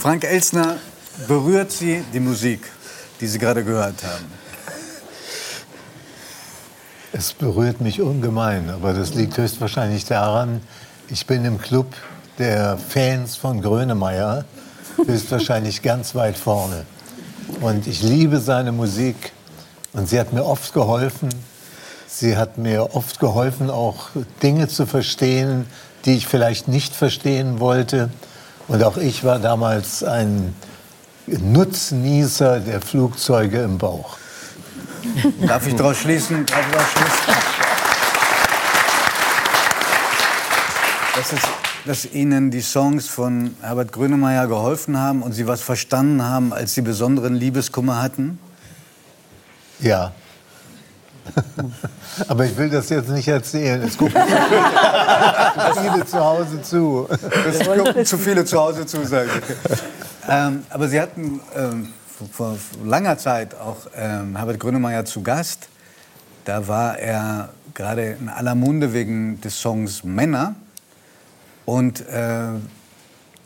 Frank Elsner, berührt Sie die Musik, die Sie gerade gehört haben? Es berührt mich ungemein, aber das liegt höchstwahrscheinlich daran, ich bin im Club der Fans von Grönemeyer höchstwahrscheinlich ganz weit vorne. Und ich liebe seine Musik und sie hat mir oft geholfen. Sie hat mir oft geholfen, auch Dinge zu verstehen, die ich vielleicht nicht verstehen wollte. Und auch ich war damals ein Nutznießer der Flugzeuge im Bauch. Darf ich daraus schließen? Darf ich daraus schließen? Das ist, dass Ihnen die Songs von Herbert Grönemeyer geholfen haben und Sie was verstanden haben, als Sie besonderen Liebeskummer hatten? Ja. Aber ich will das jetzt nicht erzählen. Es gucken viele zu Hause zu. Es gucken zu viele zu Hause zu, sagen. Ähm, aber Sie hatten ähm, vor langer Zeit auch ähm, Herbert Grönemeyer zu Gast. Da war er gerade in aller Munde wegen des Songs Männer. Und äh,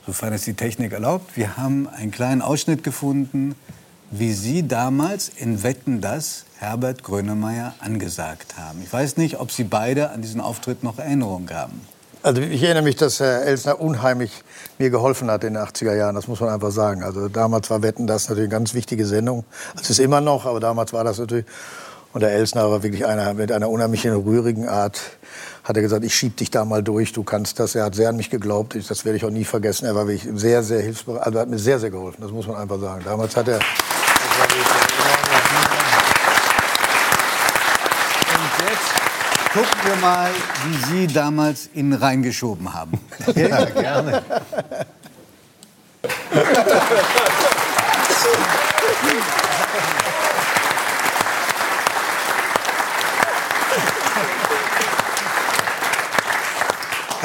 sofern es die Technik erlaubt, wir haben einen kleinen Ausschnitt gefunden, wie Sie damals in Wetten das Herbert Grönemeyer angesagt haben. Ich weiß nicht, ob Sie beide an diesen Auftritt noch Erinnerungen haben. Also ich erinnere mich, dass Herr Elsner unheimlich mir geholfen hat in den 80er Jahren, das muss man einfach sagen. Also damals war Wetten das natürlich eine ganz wichtige Sendung. Es ist immer noch, aber damals war das natürlich. Und der Elsner war wirklich einer mit einer unheimlichen rührigen Art. Hat er gesagt, ich schieb dich da mal durch, du kannst das. Er hat sehr an mich geglaubt, ich, das werde ich auch nie vergessen. Er war wirklich sehr, sehr hilfsbereit, also hat mir sehr, sehr geholfen, das muss man einfach sagen. Damals hat er... Gucken wir mal, wie Sie damals ihn reingeschoben haben. Ja, gerne.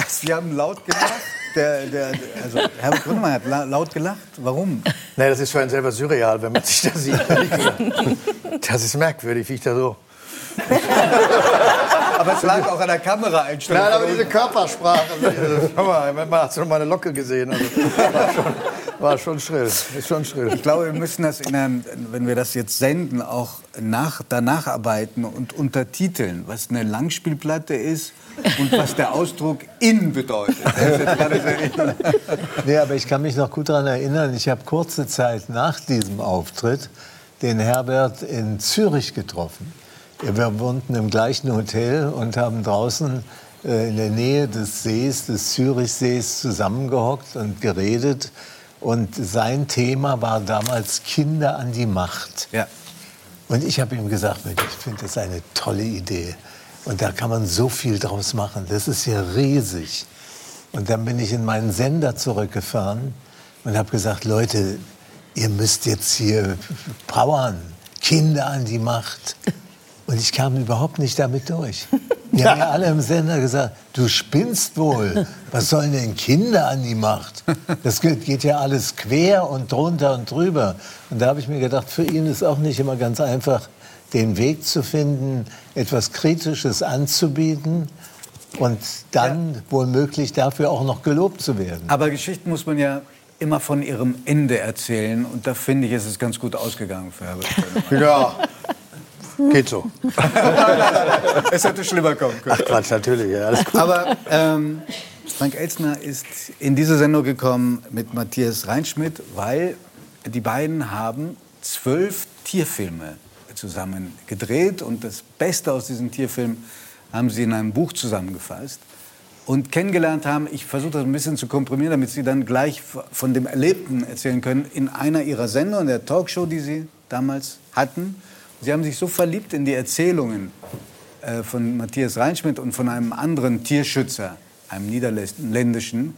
Sie haben laut gelacht. Der, der, also Herbert Grönemeyer hat la laut gelacht. Warum? Nee, das ist für einen selber surreal, wenn man sich das sieht. Das ist merkwürdig, wie ich da so... Aber es lag auch an der Kameraeinstellung. Nein, aber diese Körpersprache. Schau mal, man hat so meine Locke gesehen. Also, war, schon, war schon schrill. Ist schon schrill. Ich glaube, wir müssen das, in einem, wenn wir das jetzt senden, auch nach, danach arbeiten und untertiteln, was eine Langspielplatte ist und was der Ausdruck in bedeutet. nee, aber ich kann mich noch gut daran erinnern, ich habe kurze Zeit nach diesem Auftritt den Herbert in Zürich getroffen. Wir wohnten im gleichen Hotel und haben draußen äh, in der Nähe des Sees, des Zürichsees, zusammengehockt und geredet. Und sein Thema war damals Kinder an die Macht. Ja. Und ich habe ihm gesagt, ich finde das eine tolle Idee. Und da kann man so viel draus machen. Das ist ja riesig. Und dann bin ich in meinen Sender zurückgefahren und habe gesagt, Leute, ihr müsst jetzt hier powern. Kinder an die Macht. Und ich kam überhaupt nicht damit durch. Die haben ja alle im Sender gesagt, du spinnst wohl. Was sollen denn Kinder an die Macht? Das geht ja alles quer und drunter und drüber. Und da habe ich mir gedacht, für ihn ist auch nicht immer ganz einfach, den Weg zu finden, etwas Kritisches anzubieten und dann ja. womöglich dafür auch noch gelobt zu werden. Aber Geschichten muss man ja immer von ihrem Ende erzählen. Und da finde ich, ist es ganz gut ausgegangen für Herbert. ja. Geht so. es hätte schlimmer kommen können. Ach Quatsch, natürlich. Ja, alles gut. Aber ähm, Frank Elzner ist in diese Sendung gekommen mit Matthias Reinschmidt, weil die beiden haben zwölf Tierfilme zusammen gedreht. Und das Beste aus diesen Tierfilmen haben sie in einem Buch zusammengefasst und kennengelernt haben. Ich versuche das ein bisschen zu komprimieren, damit Sie dann gleich von dem Erlebten erzählen können. In einer Ihrer Sendungen, der Talkshow, die Sie damals hatten, Sie haben sich so verliebt in die Erzählungen äh, von Matthias Reinschmidt und von einem anderen Tierschützer, einem niederländischen,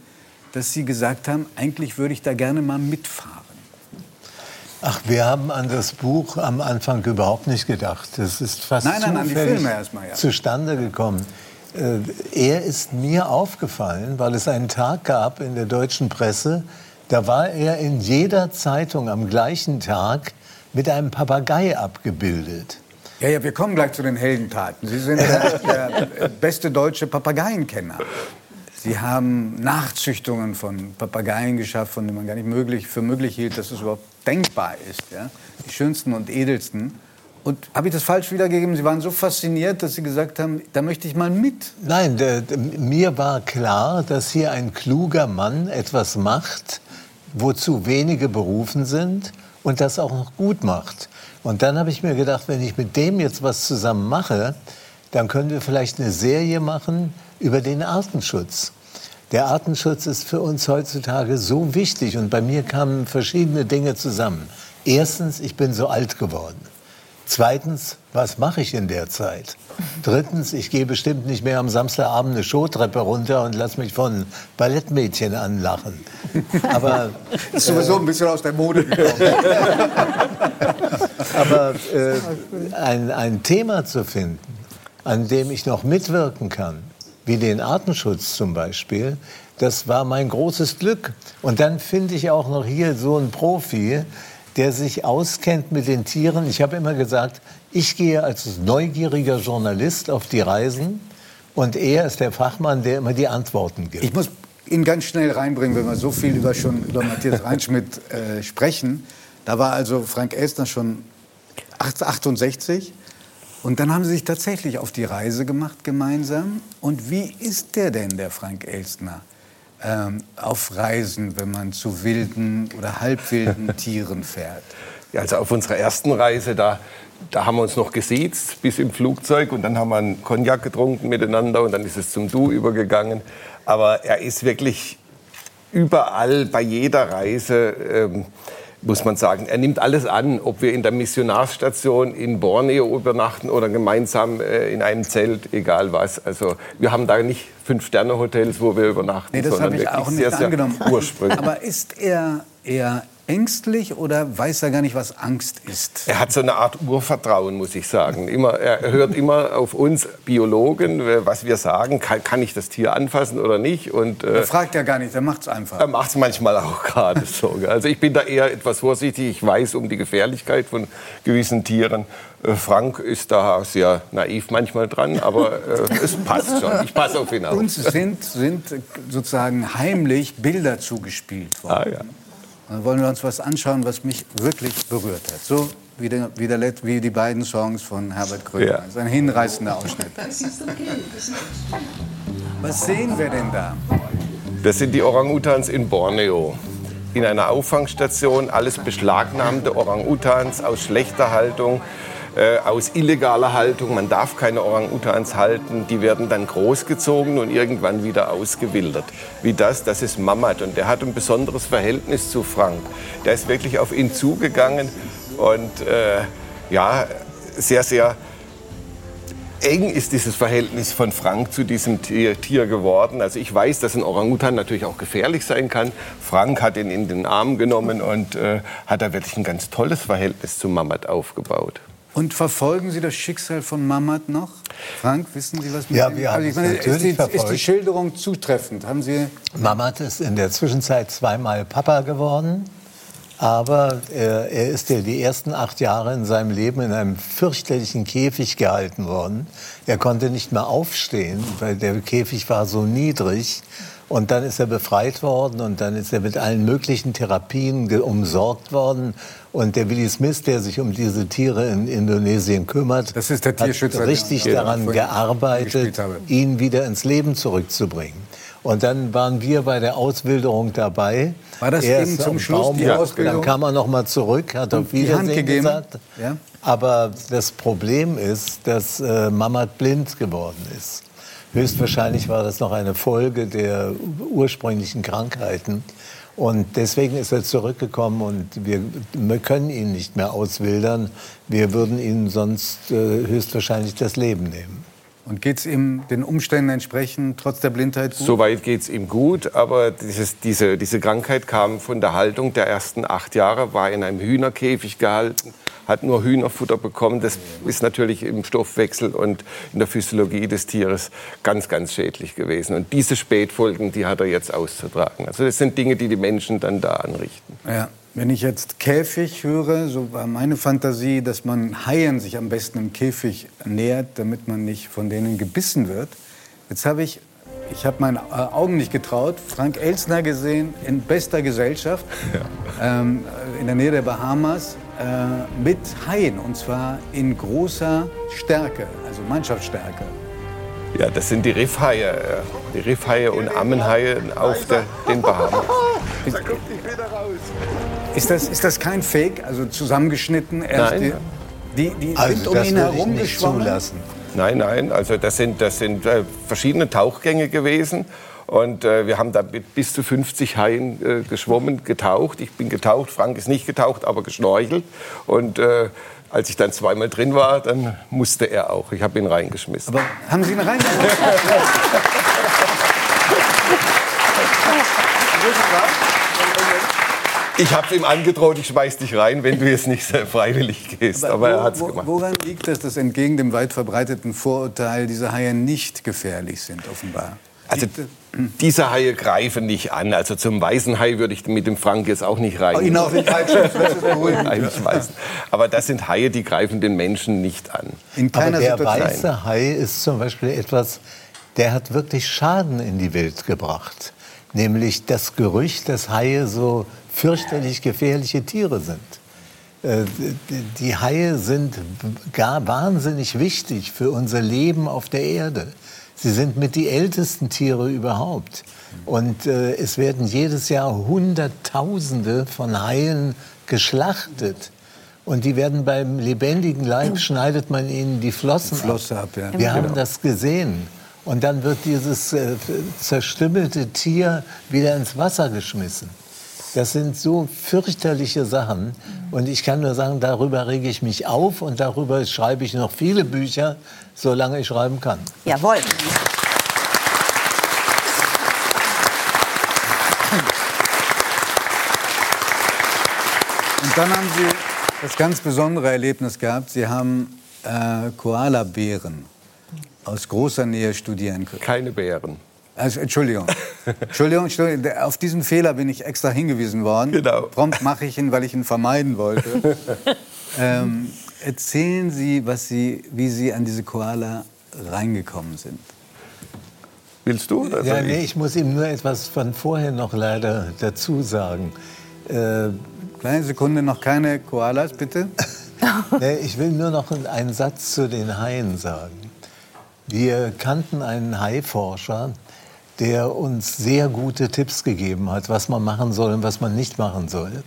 dass Sie gesagt haben, eigentlich würde ich da gerne mal mitfahren. Ach, wir haben an das Buch am Anfang überhaupt nicht gedacht. Das ist fast nein, nein, zufällig erstmal, ja. zustande gekommen. Äh, er ist mir aufgefallen, weil es einen Tag gab in der deutschen Presse, da war er in jeder Zeitung am gleichen Tag mit einem Papagei abgebildet. Ja, ja, wir kommen gleich zu den Heldentaten. Sie sind der, der beste deutsche Papageienkenner. Sie haben Nachzüchtungen von Papageien geschafft, von denen man gar nicht möglich, für möglich hielt, dass es überhaupt denkbar ist. Ja? Die schönsten und edelsten. Und habe ich das falsch wiedergegeben? Sie waren so fasziniert, dass Sie gesagt haben, da möchte ich mal mit. Nein, der, mir war klar, dass hier ein kluger Mann etwas macht, wozu wenige berufen sind und das auch noch gut macht. Und dann habe ich mir gedacht, wenn ich mit dem jetzt was zusammen mache, dann können wir vielleicht eine Serie machen über den Artenschutz. Der Artenschutz ist für uns heutzutage so wichtig und bei mir kamen verschiedene Dinge zusammen. Erstens, ich bin so alt geworden. Zweitens, was mache ich in der Zeit? Drittens, ich gehe bestimmt nicht mehr am Samstagabend eine Showtreppe runter und lasse mich von Ballettmädchen anlachen. Aber ist sowieso ein bisschen aus der Mode gekommen. Aber äh, ein, ein Thema zu finden, an dem ich noch mitwirken kann, wie den Artenschutz zum Beispiel, das war mein großes Glück. Und dann finde ich auch noch hier so einen Profi, der sich auskennt mit den Tieren. Ich habe immer gesagt, ich gehe als neugieriger Journalist auf die Reisen und er ist der Fachmann, der immer die Antworten gibt. Ich muss ihn ganz schnell reinbringen, wenn wir so viel über, schon über Matthias Reinschmidt äh, sprechen. Da war also Frank Elstner schon 68 und dann haben sie sich tatsächlich auf die Reise gemacht gemeinsam. Und wie ist der denn, der Frank Elstner? Ähm, auf Reisen, wenn man zu wilden oder halbwilden Tieren fährt? Ja, also auf unserer ersten Reise, da, da haben wir uns noch gesiezt bis im Flugzeug und dann haben wir einen Cognac getrunken miteinander und dann ist es zum Du übergegangen. Aber er ist wirklich überall bei jeder Reise ähm, muss man sagen. Er nimmt alles an, ob wir in der Missionarsstation in Borneo übernachten oder gemeinsam äh, in einem Zelt, egal was. Also wir haben da nicht Fünf-Sterne-Hotels, wo wir übernachten, nee, das sondern wirklich auch nicht sehr, angenommen. sehr ursprünglich. Aber ist er eher ängstlich oder weiß er gar nicht, was Angst ist? Er hat so eine Art Urvertrauen, muss ich sagen. Immer, er hört immer auf uns Biologen, was wir sagen. Kann, kann ich das Tier anfassen oder nicht? Und, äh, er fragt ja gar nicht, er macht es einfach. Er macht es manchmal auch gerade so. Also ich bin da eher etwas vorsichtig. Ich weiß um die Gefährlichkeit von gewissen Tieren. Äh, Frank ist da sehr naiv manchmal dran, aber äh, es passt schon. Ich passe auf ihn auf. Uns sind, sind sozusagen heimlich Bilder zugespielt worden. Ah, ja. Dann wollen wir uns was anschauen, was mich wirklich berührt hat. So wie, der, wie, der, wie die beiden Songs von Herbert Grönemeyer. Ja. Das ist ein hinreißender Ausschnitt. Was sehen wir denn da? Das sind die Orang-Utans in Borneo. In einer Auffangstation alles beschlagnahmte Orang-Utans aus schlechter Haltung äh, aus illegaler Haltung. Man darf keine Orang-Utans halten. Die werden dann großgezogen und irgendwann wieder ausgewildert. Wie das, das ist Mamat. Und der hat ein besonderes Verhältnis zu Frank. Der ist wirklich auf ihn zugegangen und äh, ja, sehr, sehr eng ist dieses Verhältnis von Frank zu diesem Tier, Tier, geworden. Also ich weiß, dass ein Orangutan natürlich auch gefährlich sein kann. Frank hat ihn in den Arm genommen und äh, hat da wirklich ein ganz tolles Verhältnis zu Mamat aufgebaut. Und verfolgen Sie das Schicksal von Mamat noch? Frank, wissen Sie was mit Ja, wir haben also meine, natürlich ist die, verfolgt. Ist die Schilderung zutreffend? Haben Sie Mamat ist in der Zwischenzeit zweimal Papa geworden. Aber er, er ist ja die ersten acht Jahre in seinem Leben in einem fürchterlichen Käfig gehalten worden. Er konnte nicht mehr aufstehen, weil der Käfig war so niedrig. Und dann ist er befreit worden und dann ist er mit allen möglichen Therapien umsorgt worden. Und der Willi Smith, der sich um diese Tiere in Indonesien kümmert, das ist der Tierschützer, hat richtig daran gearbeitet, ihn wieder ins Leben zurückzubringen. Und dann waren wir bei der Auswilderung dabei. War das Erst eben zum Schluss Baum, die Ausbildung? Dann kam er noch mal zurück, hat auf Wiedersehen gesagt. Ja? Aber das Problem ist, dass äh, Mamat blind geworden ist. Höchstwahrscheinlich war das noch eine Folge der ursprünglichen Krankheiten. Und deswegen ist er zurückgekommen und wir, wir können ihn nicht mehr auswildern. Wir würden ihm sonst äh, höchstwahrscheinlich das Leben nehmen. Und geht es ihm den Umständen entsprechend trotz der Blindheit gut? Soweit geht es ihm gut, aber dieses, diese, diese Krankheit kam von der Haltung der ersten acht Jahre, war in einem Hühnerkäfig gehalten hat nur Hühnerfutter bekommen. Das ist natürlich im Stoffwechsel und in der Physiologie des Tieres ganz, ganz schädlich gewesen. Und diese Spätfolgen, die hat er jetzt auszutragen. Also das sind Dinge, die die Menschen dann da anrichten. Ja. Wenn ich jetzt Käfig höre, so war meine Fantasie, dass man Haien sich am besten im Käfig nähert, damit man nicht von denen gebissen wird. Jetzt habe ich ich habe meinen äh, Augen nicht getraut. Frank Elsner gesehen in bester Gesellschaft ähm, in der Nähe der Bahamas äh, mit Haien und zwar in großer Stärke, also Mannschaftsstärke. Ja, das sind die Riffhaie, die Riffhaie und Ammenhaie auf der, den Bahamas. Ist das, ist das kein Fake, also zusammengeschnitten? Erst Nein. Die, die, die Also sind um das ihn herum nicht geschwommen. zulassen. Nein, nein, also das sind, das sind äh, verschiedene Tauchgänge gewesen. Und äh, wir haben da mit bis zu 50 Haien äh, geschwommen, getaucht. Ich bin getaucht, Frank ist nicht getaucht, aber geschnorchelt. Und äh, als ich dann zweimal drin war, dann musste er auch. Ich habe ihn reingeschmissen. Aber haben Sie ihn reingeholt? Ich habe ihm angedroht, ich schmeiß dich rein, wenn du jetzt nicht sehr freiwillig gehst. Aber er hat's wo, gemacht. Woran liegt es, dass entgegen dem weit verbreiteten Vorurteil diese Haie nicht gefährlich sind, offenbar? Also diese Haie greifen nicht an. Also zum weißen Hai würde ich mit dem Frank jetzt auch nicht rein. Ihn falschen Fuß beruhigen. Eigentlich weißen. Aber das sind Haie, die greifen den Menschen nicht an. In Aber keiner der Situation. weiße Hai ist zum Beispiel etwas, der hat wirklich Schaden in die Welt gebracht. Nämlich das Gerücht, dass Haie so fürchterlich gefährliche Tiere sind. Äh, die- Die Haie sind gar wahnsinnig wichtig für unser Leben auf der Erde. Sie sind mit die ältesten Tiere überhaupt. Und äh, es werden jedes Jahr Hunderttausende von Haien geschlachtet. Und die werden beim lebendigen Leib, schneidet man ihnen die Flossen, Flosse ab, ja. Wir haben Genau. das gesehen. Und dann wird dieses äh, zerstümmelte Tier wieder ins Wasser geschmissen. Das sind so fürchterliche Sachen. Und ich kann nur sagen, darüber rege ich mich auf und darüber schreibe ich noch viele Bücher, solange ich schreiben kann. Jawohl. Und dann haben Sie das ganz besondere Erlebnis gehabt. Sie haben äh, Koala-Bären aus großer Nähe studieren können. Keine Bären. Also, Entschuldigung. Entschuldigung, Entschuldigung. Auf diesen Fehler bin ich extra hingewiesen worden. Genau. Prompt mache ich ihn, weil ich ihn vermeiden wollte. ähm, erzählen Sie, was Sie, wie Sie an diese Koala reingekommen sind. Willst du? oder Ja, nee, ich? muss ihm nur etwas von vorher noch leider dazu sagen. Äh, Kleine Sekunde, noch keine Koalas, bitte. Nee, ich will nur noch einen Satz zu den Haien sagen. Wir kannten einen Haiforscher, der uns sehr gute Tipps gegeben hat, was man machen soll und was man nicht machen soll.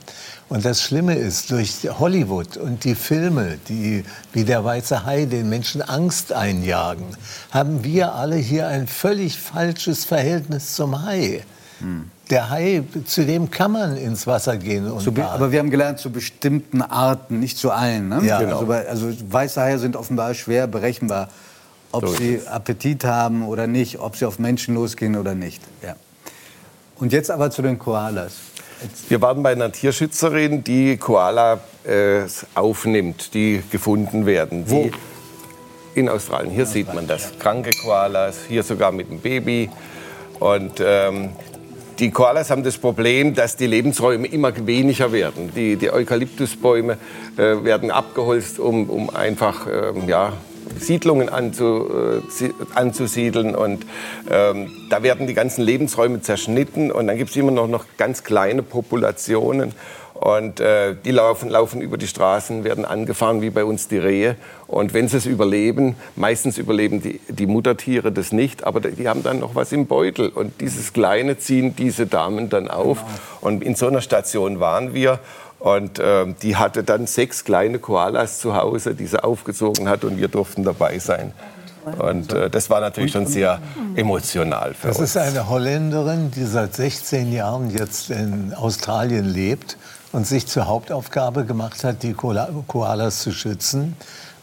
Und das Schlimme ist, durch Hollywood und die Filme, die wie der weiße Hai den Menschen Angst einjagen, haben wir alle hier ein völlig falsches Verhältnis zum Hai. Der Hai, zu dem kann man ins Wasser gehen und Zu aber wir haben gelernt, zu bestimmten Arten, nicht zu allen. Ne? Ja, also, genau. bei- also weiße Haie sind offenbar schwer berechenbar, ob So sie Appetit haben oder nicht, ob sie auf Menschen losgehen oder nicht. Ja. Und jetzt aber zu den Koalas. Wir waren bei einer Tierschützerin, die Koala äh, aufnimmt, die gefunden werden. Wo? In Australien. Hier sieht man das. Kranke Koalas, hier sogar mit dem Baby. Und ähm, die Koalas haben das Problem, dass die Lebensräume immer weniger werden. Die, die Eukalyptusbäume äh, werden abgeholzt, um, um einfach ähm, ja, Siedlungen anzu, äh, si- anzusiedeln. Und ähm, da werden die ganzen Lebensräume zerschnitten. Und dann gibt es immer noch, noch ganz kleine Populationen. Und äh, die laufen, laufen über die Straßen, werden angefahren wie bei uns die Rehe. Und wenn sie es überleben, meistens überleben die, die Muttertiere das nicht, aber die haben dann noch was im Beutel. Und dieses Kleine ziehen diese Damen dann auf. Und in so einer Station waren wir. Und äh, die hatte dann sechs kleine Koalas zu Hause, die sie aufgezogen hat. Und wir durften dabei sein. Und äh, das war natürlich schon sehr emotional für Das uns. ist eine Holländerin, die seit 16 Jahren jetzt in Australien lebt und sich zur Hauptaufgabe gemacht hat, die Koala Koalas zu schützen.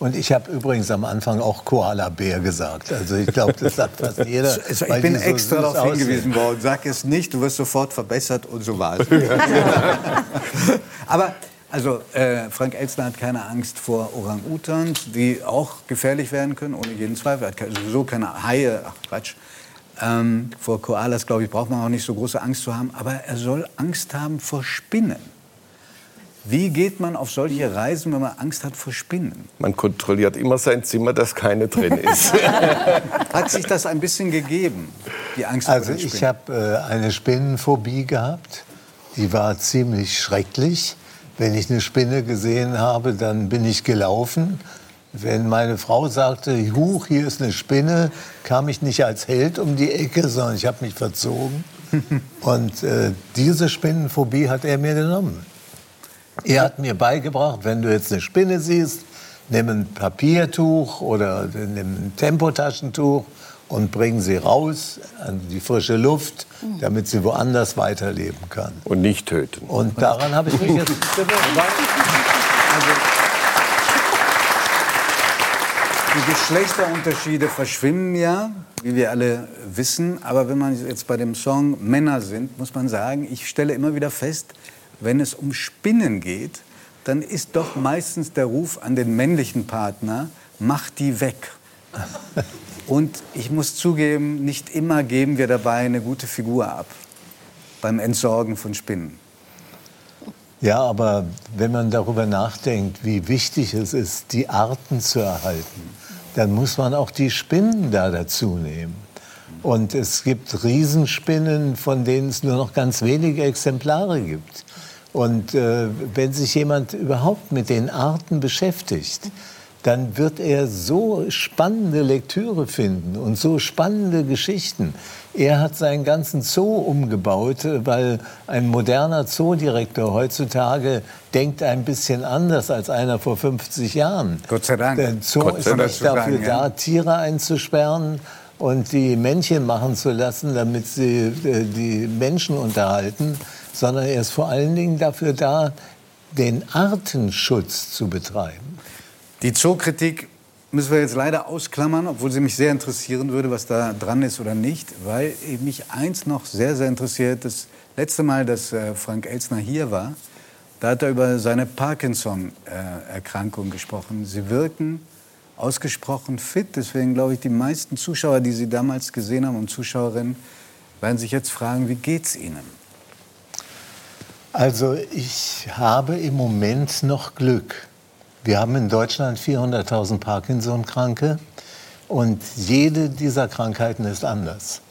Und ich habe übrigens am Anfang auch Koala-Bär gesagt. Also ich glaube, das sagt fast jeder. Ich bin so extra darauf hingewiesen worden. Sag es nicht, du wirst sofort verbessert und so war es. Aber also äh, Frank Elstner hat keine Angst vor Orang-Utans, die auch gefährlich werden können, ohne jeden Zweifel. Er hat sowieso keine Haie, ach Quatsch. Ähm, vor Koalas, glaube ich, braucht man auch nicht so große Angst zu haben. Aber er soll Angst haben vor Spinnen. Wie geht man auf solche Reisen, wenn man Angst hat vor Spinnen? Man kontrolliert immer sein Zimmer, dass keine drin ist. hat sich das ein bisschen gegeben, die Angst also vor den Spinnen? Also ich habe äh, eine Spinnenphobie gehabt. Die war ziemlich schrecklich. Wenn ich eine Spinne gesehen habe, dann bin ich gelaufen. Wenn meine Frau sagte, huch, hier ist eine Spinne, kam ich nicht als Held um die Ecke, sondern ich habe mich verzogen. Und äh, diese Spinnenphobie hat er mir genommen. Er hat mir beigebracht, wenn du jetzt eine Spinne siehst, nimm ein Papiertuch oder nimm ein Tempotaschentuch und bring sie raus an die frische Luft, damit sie woanders weiterleben kann. Und nicht töten. Und daran habe ich mich jetzt gewöhnt. Also, die Geschlechterunterschiede verschwimmen ja, wie wir alle wissen. Aber wenn man jetzt bei dem Song Männer sind, muss man sagen, ich stelle immer wieder fest, wenn es um Spinnen geht, dann ist doch meistens der Ruf an den männlichen Partner, mach die weg. Und ich muss zugeben, nicht immer geben wir dabei eine gute Figur ab beim Entsorgen von Spinnen. Ja, aber wenn man darüber nachdenkt, wie wichtig es ist, die Arten zu erhalten, dann muss man auch die Spinnen da dazu nehmen. Und es gibt Riesenspinnen, von denen es nur noch ganz wenige Exemplare gibt. Und äh, wenn sich jemand überhaupt mit den Arten beschäftigt, dann wird er so spannende Lektüre finden und so spannende Geschichten. Er hat seinen ganzen Zoo umgebaut, weil ein moderner Zoodirektor heutzutage denkt ein bisschen anders als einer vor 50 Jahren. Gott sei Dank. Der Zoo Gott ist nicht dafür sagen, da, Tiere einzusperren und die Männchen machen zu lassen, damit sie äh, die Menschen unterhalten, sondern er ist vor allen Dingen dafür da, den Artenschutz zu betreiben. Die Zookritik müssen wir jetzt leider ausklammern, obwohl sie mich sehr interessieren würde, was da dran ist oder nicht, weil mich eins noch sehr, sehr interessiert. Das letzte Mal, dass äh, Frank Elsner hier war, da hat er über seine Parkinson-Erkrankung gesprochen. Sie wirken ausgesprochen fit. Deswegen glaube ich, die meisten Zuschauer, die Sie damals gesehen haben und Zuschauerinnen, werden sich jetzt fragen, wie geht's Ihnen? Also ich habe im Moment noch Glück. Wir haben in Deutschland 400.000 Parkinson-Kranke und jede dieser Krankheiten ist anders.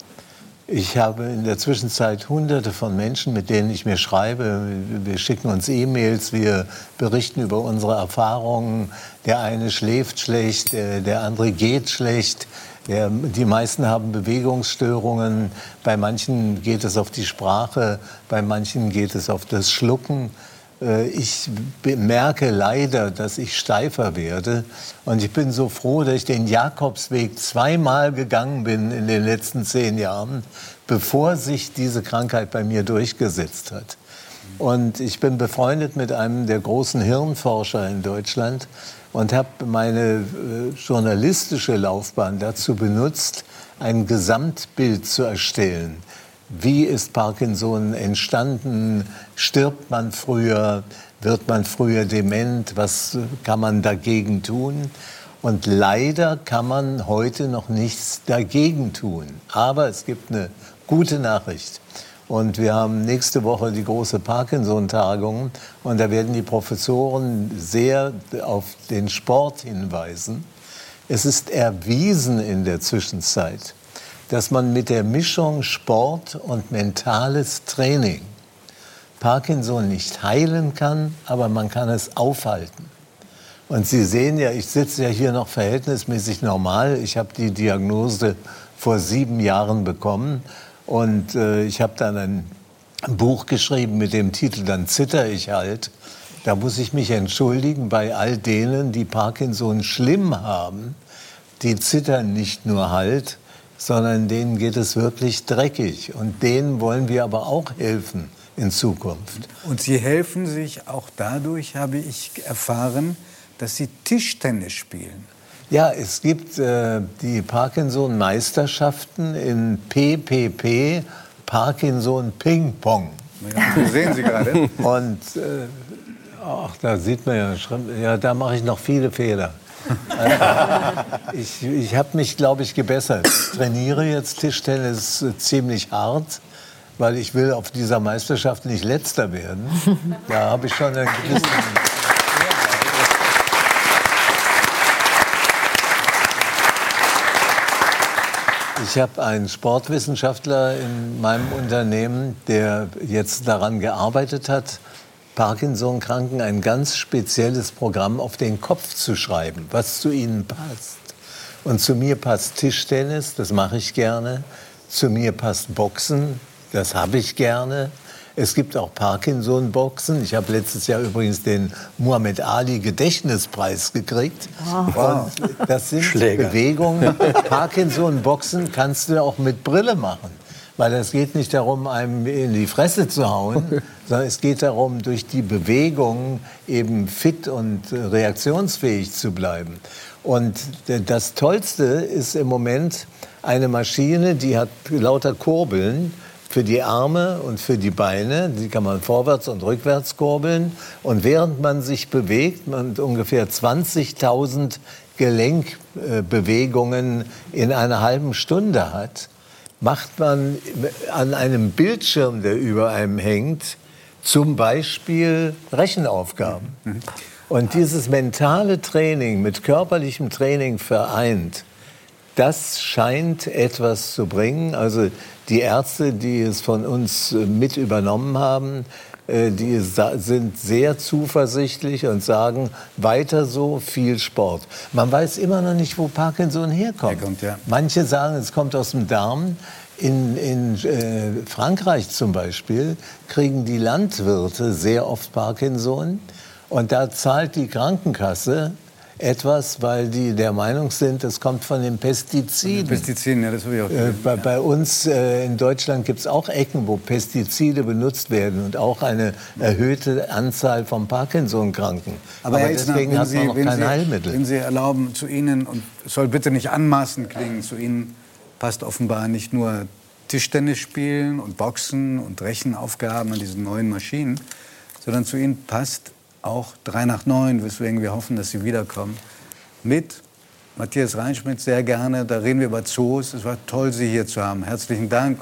Ich habe in der Zwischenzeit hunderte von Menschen, mit denen ich mir schreibe. Wir schicken uns E-Mails, wir berichten über unsere Erfahrungen. Der eine schläft schlecht, der andere geht schlecht. Der, die meisten haben Bewegungsstörungen. Bei manchen geht es auf die Sprache, bei manchen geht es auf das Schlucken. Äh, ich merke leider, dass ich steifer werde. Und ich bin so froh, dass ich den Jakobsweg zweimal gegangen bin in den letzten zehn Jahren, bevor sich diese Krankheit bei mir durchgesetzt hat. Und ich bin befreundet mit einem der großen Hirnforscher in Deutschland und habe meine äh, journalistische Laufbahn dazu benutzt, ein Gesamtbild zu erstellen wie ist Parkinson entstanden? Stirbt man früher? Wird man früher dement? Was kann man dagegen tun? Und leider kann man heute noch nichts dagegen tun. Aber es gibt eine gute Nachricht. Und wir haben nächste Woche die große Parkinson-Tagung. Und da werden die Professoren sehr auf den Sport hinweisen. Es ist erwiesen in der Zwischenzeit, dass man mit der Mischung Sport und mentales Training Parkinson nicht heilen kann, aber man kann es aufhalten. Und Sie sehen ja, ich sitze ja hier noch verhältnismäßig normal. Ich habe die Diagnose vor sieben Jahren bekommen und äh, ich habe dann ein Buch geschrieben mit dem Titel Dann zitter ich halt. Da muss ich mich entschuldigen bei all denen, die Parkinson schlimm haben. Die zittern nicht nur halt, sondern denen geht es wirklich dreckig. Und denen wollen wir aber auch helfen in Zukunft. Und Sie helfen sich auch dadurch, habe ich erfahren, dass Sie Tischtennis spielen. Ja, es gibt äh, die Parkinson-Meisterschaften in PPP, Parkinson Ping Pong. Ja, sehen Sie gerade. Und äh, ach, da sieht man ja, ja da mache ich noch viele Fehler. ich ich habe mich, glaube ich, gebessert. Ich trainiere jetzt Tischtennis ziemlich hart. weil ich will auf dieser Meisterschaft nicht letzter werden. Da habe ich schon einen gewissen... Ich habe einen Sportwissenschaftler in meinem Unternehmen, der jetzt daran gearbeitet hat, Parkinson-Kranken ein ganz spezielles Programm auf den Kopf zu schreiben, was zu ihnen passt. Und zu mir passt Tischtennis, das mache ich gerne. Zu mir passt Boxen, das habe ich gerne. Es gibt auch Parkinson-Boxen. Ich habe letztes Jahr übrigens den Muhammad Ali Gedächtnispreis gekriegt. Wow. Und das sind Schläger. Bewegungen. Parkinson-Boxen kannst du auch mit Brille machen. Weil es geht nicht darum, einem in die Fresse zu hauen, sondern es geht darum, durch die Bewegung eben fit und reaktionsfähig zu bleiben. Und das Tollste ist im Moment eine Maschine, die hat lauter Kurbeln für die Arme und für die Beine. Die kann man vorwärts und rückwärts kurbeln. Und während man sich bewegt, man ungefähr 20.000 Gelenkbewegungen in einer halben Stunde hat, macht man an einem Bildschirm, der über einem hängt, zum Beispiel Rechenaufgaben. Und dieses mentale Training mit körperlichem Training vereint, das scheint etwas zu bringen. Also die Ärzte, die es von uns mit übernommen haben, die sind sehr zuversichtlich und sagen, weiter so, viel Sport. Man weiß immer noch nicht, wo Parkinson herkommt. herkommt ja. Manche sagen, es kommt aus dem Darm. In, in äh, Frankreich zum Beispiel kriegen die Landwirte sehr oft Parkinson. Und da zahlt die Krankenkasse etwas, weil die der Meinung sind, das kommt von den Pestiziden. Pestiziden, ja, das habe ich auch äh, bei, bei, uns äh, in Deutschland gibt es auch Ecken, wo Pestizide benutzt werden und auch eine erhöhte Anzahl von Parkinson-Kranken. Aber, Aber deswegen hat man noch kein Sie, Heilmittel. Wenn Sie erlauben, zu Ihnen, und es soll bitte nicht anmaßend klingen, zu Ihnen passt offenbar nicht nur Tischtennis spielen und Boxen und Rechenaufgaben an diesen neuen Maschinen, sondern zu Ihnen passt auch 3 nach 9, weswegen wir hoffen, dass Sie wiederkommen. Mit Matthias Reinschmidt sehr gerne. Da reden wir über Zoos. Es war toll, Sie hier zu haben. Herzlichen Dank.